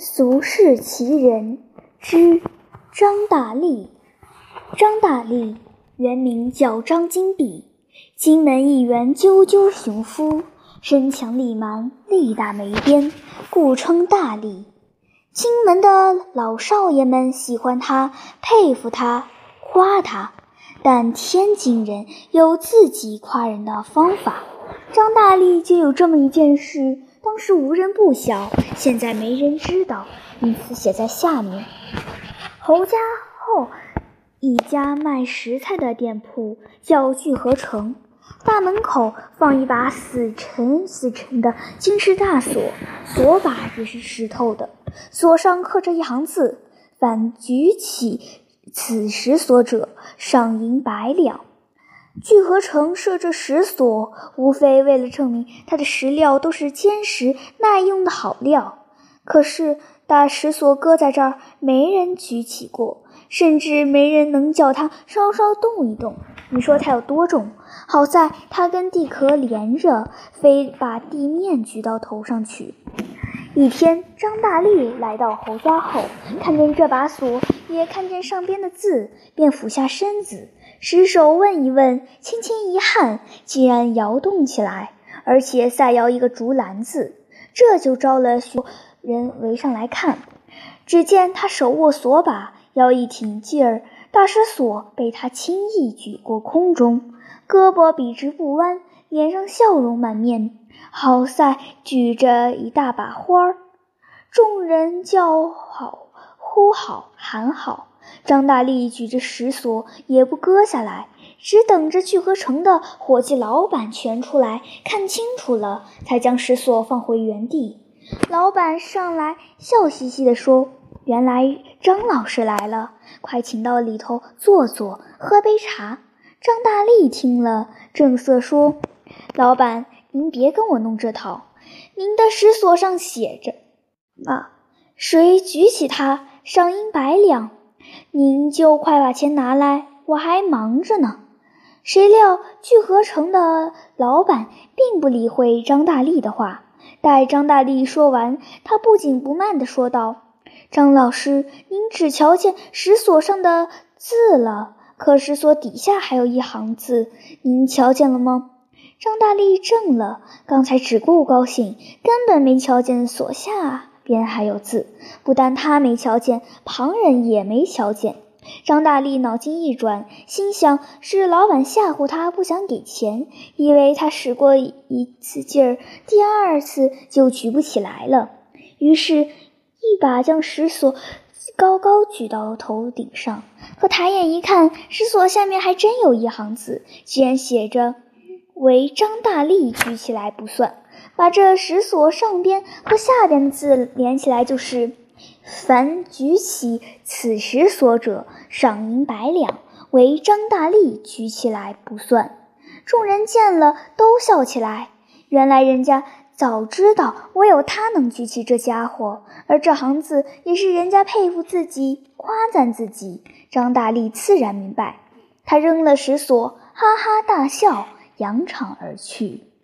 俗世奇人之张大力。张大力原名叫张金碧，金门一员赳赳雄夫，身强力蛮，力大没边，故称大力。金门的老少爷们喜欢他，佩服他，夸他。但天津人有自己夸人的方法，张大力就有这么一件事。当时无人不晓，现在没人知道，因此写在下面。侯家后一家卖食材的店铺叫聚合城，大门口放一把死沉死沉的金石大锁，锁把也是石头的，锁上刻着一行字：“凡举起此石锁者，赏银百两。”聚合城设这石锁，无非为了证明它的石料都是坚实耐用的好料。可是大石锁搁在这儿，没人举起过，甚至没人能叫它稍稍动一动。你说它有多重？好在它跟地壳连着，非把地面举到头上去。一天，张大力来到侯家后，看见这把锁，也看见上边的字，便俯下身子。失手问一问，轻轻一撼，竟然摇动起来，而且再摇一个竹篮子，这就招了许多人围上来看。只见他手握锁把，腰一挺劲儿，大石锁被他轻易举过空中，胳膊笔直不弯，脸上笑容满面，好赛举着一大把花儿。众人叫好，呼好，喊好。张大力举着石锁也不割下来，只等着聚合城的伙计老板全出来看清楚了，才将石锁放回原地。老板上来笑嘻嘻地说：“原来张老师来了，快请到里头坐坐，喝杯茶。”张大力听了，正色说：“老板，您别跟我弄这套，您的石锁上写着，啊，谁举起它，赏银百两。”您就快把钱拿来，我还忙着呢。谁料聚合城的老板并不理会张大力的话。待张大力说完，他不紧不慢地说道：“张老师，您只瞧见石锁上的字了，可石锁底下还有一行字，您瞧见了吗？”张大力怔了，刚才只顾高兴，根本没瞧见锁下啊。边还有字，不但他没瞧见，旁人也没瞧见。张大力脑筋一转，心想是老板吓唬他，不想给钱，以为他使过一次劲儿，第二次就举不起来了。于是，一把将石锁高高举到头顶上，可抬眼一看，石锁下面还真有一行字，居然写着“为张大力举起来不算”。把这石锁上边和下边的字连起来，就是“凡举起此石锁者，赏银百两，为张大力举起来不算。”众人见了，都笑起来。原来人家早知道唯有他能举起这家伙，而这行字也是人家佩服自己、夸赞自己。张大力自然明白，他扔了石锁，哈哈大笑，扬长而去。